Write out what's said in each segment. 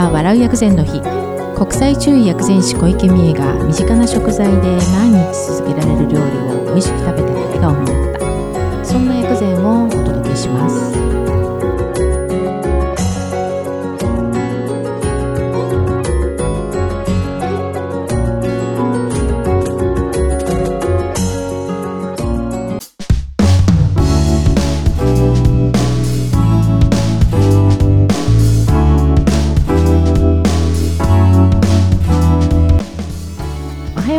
は笑う薬膳の日。国際中医薬膳師小池美恵が身近な食材で毎日続けられる料理を美味しく食べて笑顔になった。そんな薬膳をお届けします。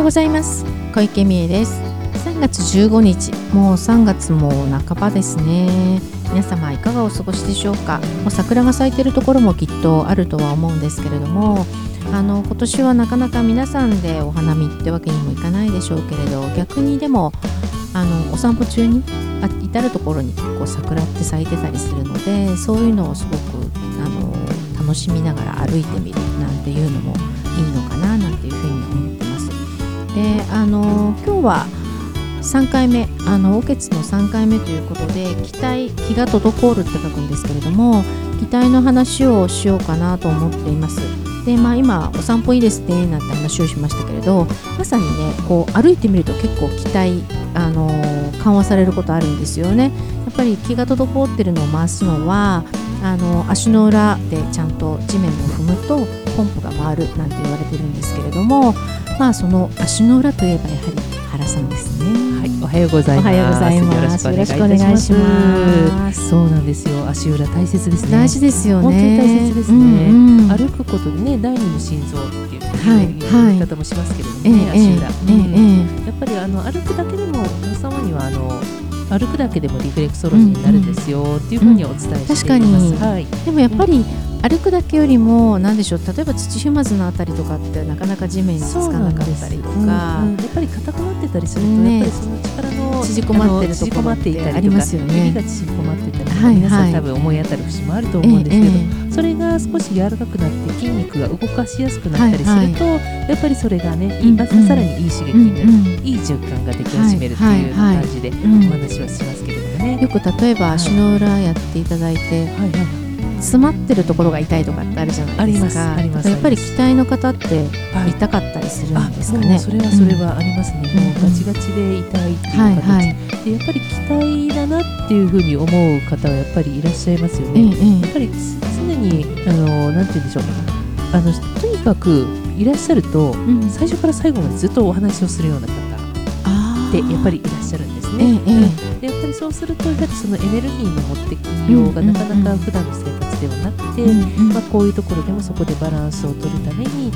ようございます。小池美恵です。3月15日。もう3月も半ばですね。皆様いかがお過ごしでしょうか？もう桜が咲いてるところもきっとあるとは思うんですけれども。あの今年はなかなか皆さんでお花見ってわけにもいかないでしょうけれど逆にでもあのお散歩中にあ至る所にこう桜って咲いてたりするのでそういうのをすごくあの楽しみながら歩いてみるなんていうのもいいのかななんていうふうに思って。であの今日は3回目あのおけつの3回目ということで気体気が滞るって書くんですけれども気体の話をしようかなと思っています。でまあ、今お散歩いいですねなんて話をしましたけれどまさにねこう歩いてみると結構気体、あの緩和されることあるんですよね。やっぱり気が滞ってるのを回すのはあの足の裏でちゃんと地面を踏むとポンプが回るなんて言われてるんですけれどもまあその足の裏といえばやはり原さんですね。はい、おはようございます。おはようございますよろしくお願いしよろしくお願いしま。ますすそうなんですよ。足裏大切ですね。大事ですよね。本当に大切ですねうんうん歩くことでね、第二の心臓っていうはい言い方もしますけれどもええね、足裏。ええうんえやっぱりあの歩くだけでも皆様にはあの歩くだけでもリフレクソロジーになるんですよっていうふうにお伝えしています。確かに。はい。えでもやっぱり歩くだけよりも何でしょう例えば土踏まずのあたりとかってなかなか地面につかなかったりとか、うんうん。やっぱり硬くなってたりすると、ねやっぱりその力の縮こまってるあの縮こまっていたりとかありますよね。指が縮こまってたりとか、はいはい。皆さん多分思い当たる節もあると思うんですけど、ええそれが少し柔らかくなって筋肉が動かしやすくなったりすると、やっぱりそれがね、いいまたさらにいい刺激になる、うんうん。いい循環ができ始めるっていうような感じでおうん。話はしますけれどもね。よく例えば足の裏やっていただいて、はいはい詰まってるところが痛いとかってあるじゃないですか。ありますありますやっぱり気体の方ってはい。痛かったりするあんですかね、もうそれはそれはありますね、うん。もうガチガチで痛いっていう形、はいはい。でやっぱり期待だなっていうふうに思う方はやっぱりいらっしゃいますよええね。え。やっぱりつ常にあのなんて言うんでしょう。あのとにかくいらっしゃるとえうん。最初から最後までずっとお話をするような方あってやっぱりいらっしゃるんですええね。え。でやっぱりそうするとやはりそのエネルギーの持ってきようがうんなかなか普段の生活ではなくて、えうんうん。まあ、こういうところでもそこでバランスを取るために、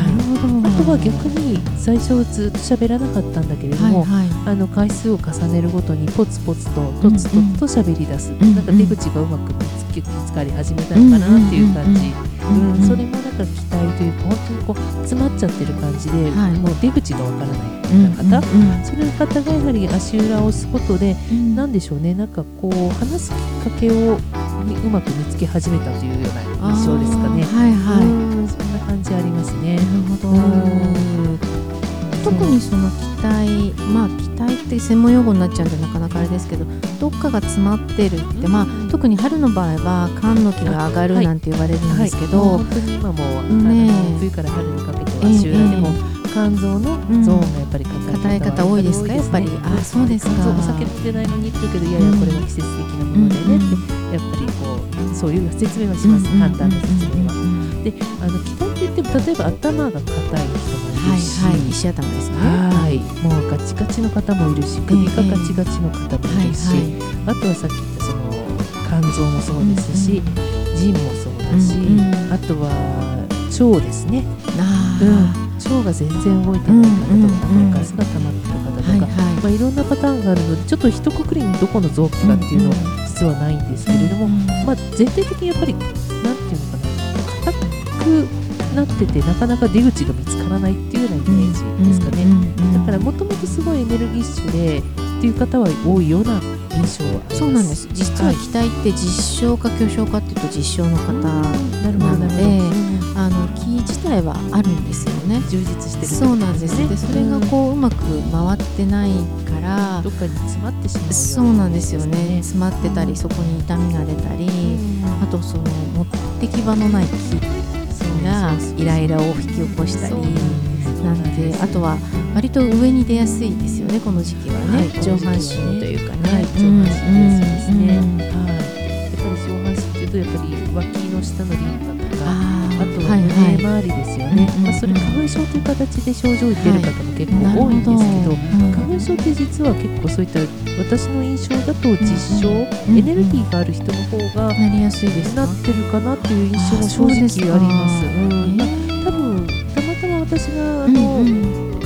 あとは逆に最初はずっと喋らなかったんだけれども、はいはい。あの回数を重ねるごとにポツポツととつとつと喋り出す、んうん。なんか出口がうまく見つかり始めたのかなっていう感じ、うんうんそれもなんか期待というか本当にこう詰まっちゃってる感じで、はい。もう出口がわからないうんような方、うんそういう方がやはり足裏を押すことで、うん。なんでしょうね。なんかこう話すきっかけをみうまく見つけ始めたというような印象ですかね。はいはい、うんそんな感じありますね。なるほど、うん。特にその気体まあ気体って専門用語になっちゃうんでなかなかあれですけどどっかが詰まってるって、うん。まあ特に春の場合は肝の気が上がるなんて言われるんですけど、はい、本当に今も、ね冬から春にかけては足裏でも、肝臓のゾーンがやっぱり硬い方多いですかやっぱり。あそうですか。肝臓お酒飲んでないのに言ってるけどいやいやこれは季節的なものでねって、やっぱりこうそういう説明はします、簡単な説明は。であの気体って言っても例えば頭が硬い人もいるし、はいはい石頭ですね。はい。もうガチガチの方もいるし首がガチガチの方もいるし、あとはさっき言ったその肝臓もそうですし、腎もそうだし、あとは腸ですね、あうん、腸が全然動いてない方とか、うんガスが溜まってる方とか、はいはい。まあ、いろんなパターンがあるのでちょっと一括りにどこの臓器かっていうのは実はないんですけれども、まあ、全体的にやっぱりなんていうのかな硬くなっててなかなか出口が見つからないっていうようなイメージですかね。だからもともとすごいエネルギッシュでっていう方は多いような印象はそうなんです。実ははい期待って実証か巨匠かっていうと実証の方なのでうんあの木自体はあるんですよね。充実してるそうなんです。でそれがこううまく回ってないからどっかに詰まってしまうよそうなんですよね。ね。詰まってたりそこに痛みが出たりあとその持ってき場のない木がイライラを引き起こしたりなんであとは割と上に出やすいですよねこの時期はね、はい。上半身というかね、はい、上半身ですね、はい。やっぱり上半身っていうとやっぱり脇の下のリンパとか、ああとははいはい胸周りですよね。うんうんうん。まあそれ花粉症という形で症状出る方も結構多いんですけど。花粉症って実は結構そういった私の印象だと実証、うんエネルギーがある人の方がなりやすいですか？なってるかなっていう印象も正直あります。うん。多分たまたま私が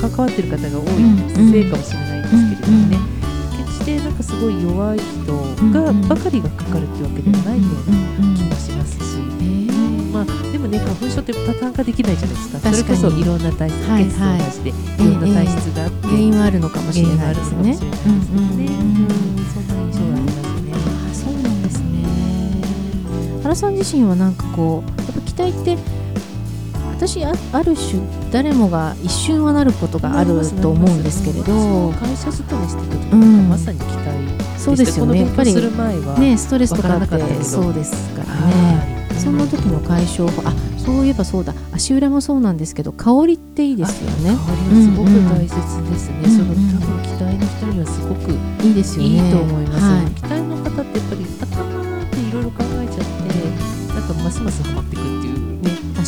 関わってる方が多いうんせいかもしれないんですけれどもね、決してなんかすごい弱い人がうんばかりがかかるっていうわけではないような気もしますし、まあでもね花粉症ってパターン化できないじゃないですか。それこそいろんな体質はい血糖なしでいろんな体質があって、原因はあるのかもしれないですね。原因があるのかもしれないですね。うんうんうん。うんそんな印象がありますね。あそうなんですね。原さん自身はなんかこうやっぱ期待って私あある種誰もが一瞬はなることがあると思うんですけれど、会社勤めしてた時うん。まさに期待そうですよね。やっぱりねストレスとかってど。そうですからね。はい。そんな時の解消法あそういえばそうだ。足裏もそうなんですけど香りっていいですよね。香りはすごく大切ですね、うんうんその多分期待の人にはすごくいいですよね。いいと思います、はい。期待の方ってやっぱり頭でいろいろ考えちゃってなんかますますハマっていくっていう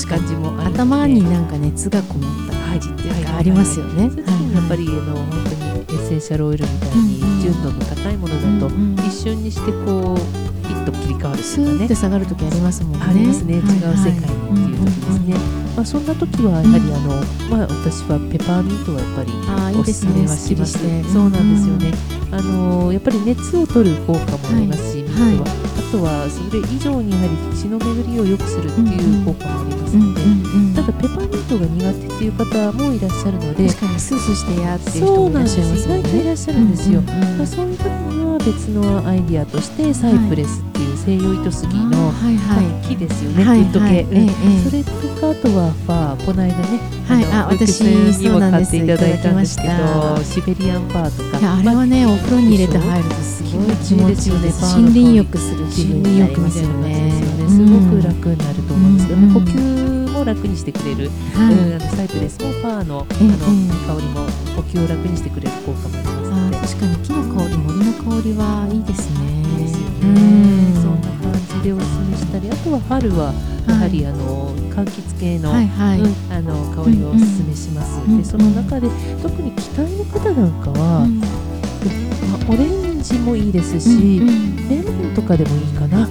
感じもあるので頭になんか熱がこもった感じっていうかありますよね。そうい。やっぱりあの本当にエッセンシャルオイルみたいに純度の高いものだと一瞬にしてこうピッと切り替わるってスいうかね下がる時ありますもんね。ありますね、違う世界にっていう時ですね、まあ、そんな時はやはりあの、まあ、私はペパーミントはやっぱりおですすめはします。そうなんですよね、あのやっぱり熱を取る効果もありますし、ミントは、とはそれ以上にやはり血の巡りを良くするっていう効果もありますので、うんただペパーミントが苦手っていう方もいらっしゃるので確かに。スースーしてやっていう人もいらっしゃいますよね。意外といらっしゃるんですよ、まあそういう時には別のアイディアとしてサイプレスっていう西洋糸杉の、はいはい。まあ木ですよね、はいウッド系、はいうんええ。ええそれとかあとはファーこの間ね、はい。のあ私にも買っていただいたんですけどシベリアンファーとか。あれはねお風呂に入れて入るとすごい気持ちいいです。森林浴する気分になりますよね。すごく楽になると思うん。ですけど、うん呼吸も楽にしてくれる、はい。うん。あのサイプレスもファーの,、ええあのえ香りも呼吸を楽にしてくれる効果もありますあので。ー確かに木の香り森の香りはいいですね。いいですようね、ん。そんな感じでおすすめしたりあとは春はやはり、あの柑橘系の,、はいはい。うんあの香りをおすすめします、うんうんでその中で特に期待の方なんかは、うん。まあオレンジもいいですし、うんうん。レモンとかでもいいかなあ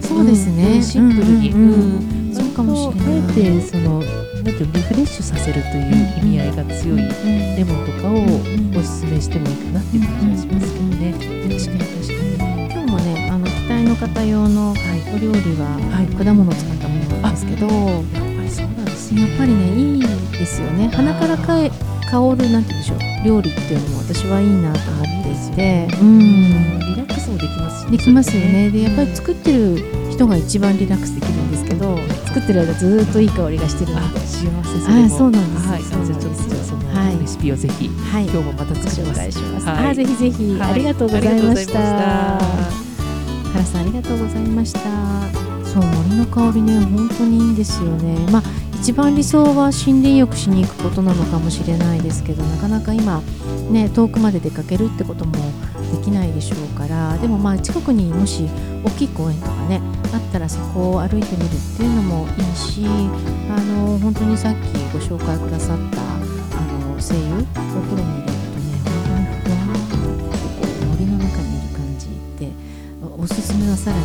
そうですね。うんシンプルに、うん。そうかもしれないあえてそのなんてリフレッシュさせるという意味合いが強いレモンとかをおすすめしてもいいかなっていう感じがしますけどね。確かに確かに。今日もねあの期待の方用のお料理は、はい。果物を使ったものなんですけどやっやっぱりそうなんですね。ぱりねいいですよね。鼻からかえ香るなんて言うんでしょう料理っていうのも私はいいなと思っていてうん。リラスもできますしね。できますよね。でやっぱり作ってる人が一番リラックスできるんですけど作ってる間ずーっといい香りがしてるのあで幸せそあそうなんです。はい、そうなんです。じゃあちょっとそのはい。レシピをぜひ、はい。今日もまた作ります。介します、はい。あぜひぜひ、はい。ありがとうございました。原さんありがとうございました。そう森の香りね本当にいいんですよね。まあ一番理想は森林浴しに行くことなのかもしれないですけどなかなか今ね遠くまで出かけるってこともできないでしょうからでもまあ近くにもし大きい公園とかねあったらそこを歩いてみるっていうのもいいしあの本当にさっきご紹介くださったあの精油お風呂に入れるとね本当にふわーってこう森の中にいる感じでおおすすめはさらに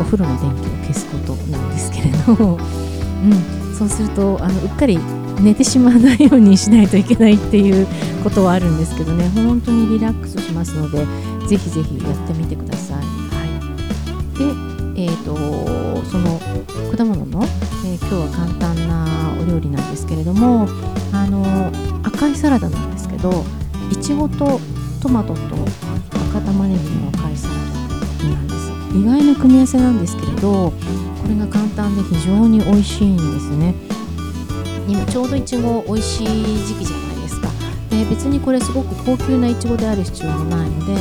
お風呂の電気を消すことなんですけれど、うん、そうするとあのうっかり寝てしまわないようにしないといけないっていうことはあるんですけどね本当にリラックスしますのでぜひぜひやってみてください。はい、で、えー、とその果物の、えー今日は簡単なお料理なんですけれどもあの赤いサラダなんですけどいちごとトトマトと赤玉ねぎの赤いサラダなんです。意外な組み合わせなんですけれどこれが簡単で非常に美味しいんですね。今ちょうどいちご美味しい時期じゃ別にこれすごく高級ないちごである必要もないので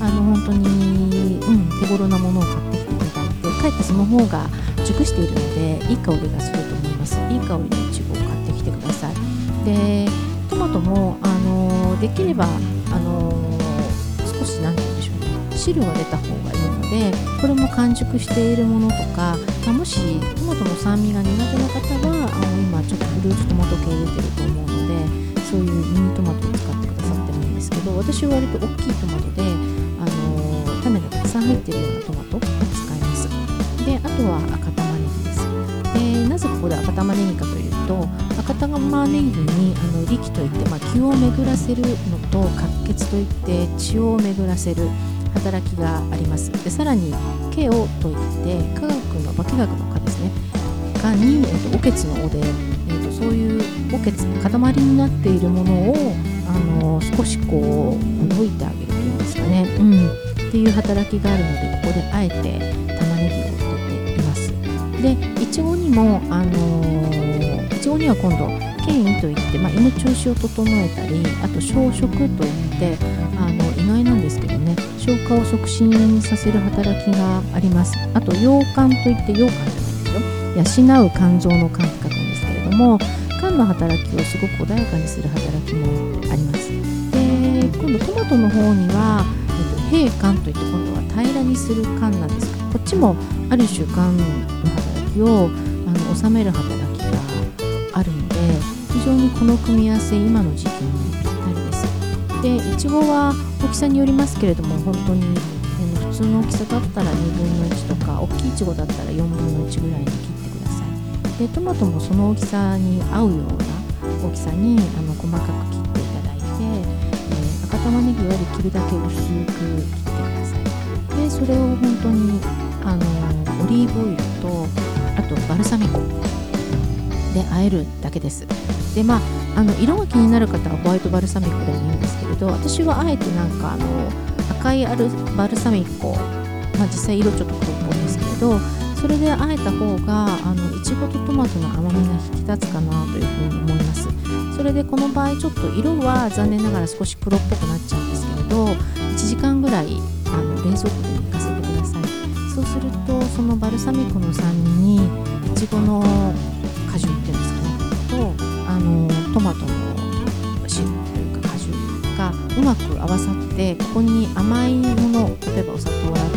あの本当に、うん、手頃なものを買ってきていただいてかえってその方が熟しているのでいい香りがすると思いますいい香りのいちごを買ってきてください。でトマトもあのできればあの少し何て言うんでしょうね汁が出た方がいいのでこれも完熟しているものとか、まあ、もしトマトの酸味が苦手な方はあの今ちょっとフルーツトマト系出てると思うのでそういうミニトマトを使ってくださってもいいんですけど私は割と大きいトマトであの種がたくさん入ってるようなトマトを使います。であとは赤玉ねぎです。でなぜここで赤玉ねぎかというと赤玉ねぎにあの力といって、まあ、気を巡らせるのと活血といって血を巡らせる働きがあります。でさらにケオといって科学の化学の科ですね。がに、えっと、おけつのおで、そういうおけ塊になっているものをあの少しこう動いてあげるというんですかね、うん、っていう働きがあるのでここであえて玉ねぎを入れています。でいちごにもあのいちごには今度権威といって、まあ、胃の調子を整えたりあと消食といってあの意外なんですけどね消化を促進させる働きがあります。あと羊羹といって羊羹じゃないですよ。養う肝臓の肝も肝の働きをすごく穏やかにする働きもあります。で今度トマトの方には、えっと、平肝といって今度は平らにする肝なんです。がこっちもある種肝の働きをあの収める働きがあるので非常にこの組み合わせ今の時期にぴったりです。でいちごは大きさによりますけれども本当に普通の大きさだったら2分の1とか大きいいちごだったら4分の1ぐらいに切ってでトマトもその大きさに合うような大きさにあの細かく切っていただいて、えー、赤玉ねぎより切るだけ薄く切ってください。でそれを本当にあのオリーブオイルとあとバルサミコ。で和えるだけです。でまああの色が気になる方はホワイトバルサミコでもいいんですけれど私はあえてなんかあの赤いアルバルサミコ、まあ、実際色ちょっと黒っぽいんですけれどそれであえた方があのいちごとマトの甘みが引き立つかなというふうに思います。それでこの場合ちょっと色は残念ながら少し黒っぽくなっちゃうんですけれど1時間ぐらいあの冷蔵庫で寝かせてください。そうするとそのバルサミコの酸味にいちごの果汁っていうんですかね。とあのトマトの汁というか果汁がうまく合わさってここに甘いもの例えばお砂糖だ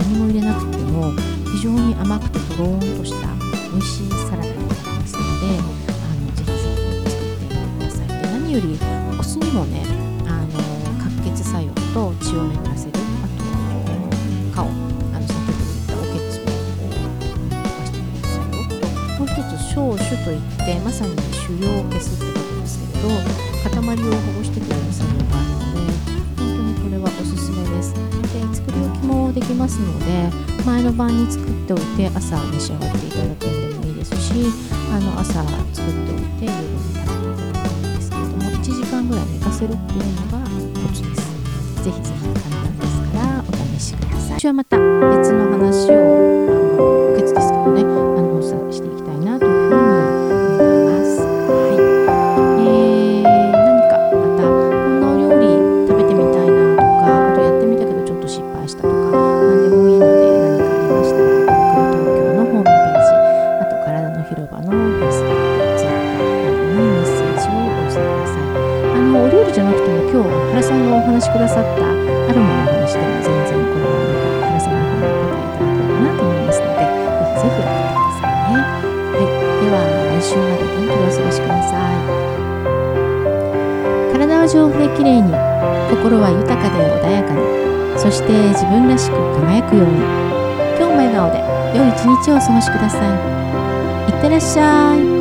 何も入れなくても非常に甘くてとろーんとした美味しいサラダになりますのであのぜひぜひ作ってみてください。で何よりお酢にもねあの活血作用と血を巡らせるあと顔あの先ほど言ったおけつを溶かしてくれる作用ともう一つ消臭といってまさに腫瘍を消すってことですけれど塊を保護してくれるきますので前の晩に作っておいて朝召し上がっていただくんでもいいですしあの朝作っておいて夜に食べていただくんですけれども1時間ぐらい寝かせるっていうのがコツです。ぜひぜひ簡単ですからお試しください。丈夫できれいに心は豊かで穏やかにそして自分らしく輝くように。今日も笑顔で良い一日をお過ごしください。いってらっしゃい。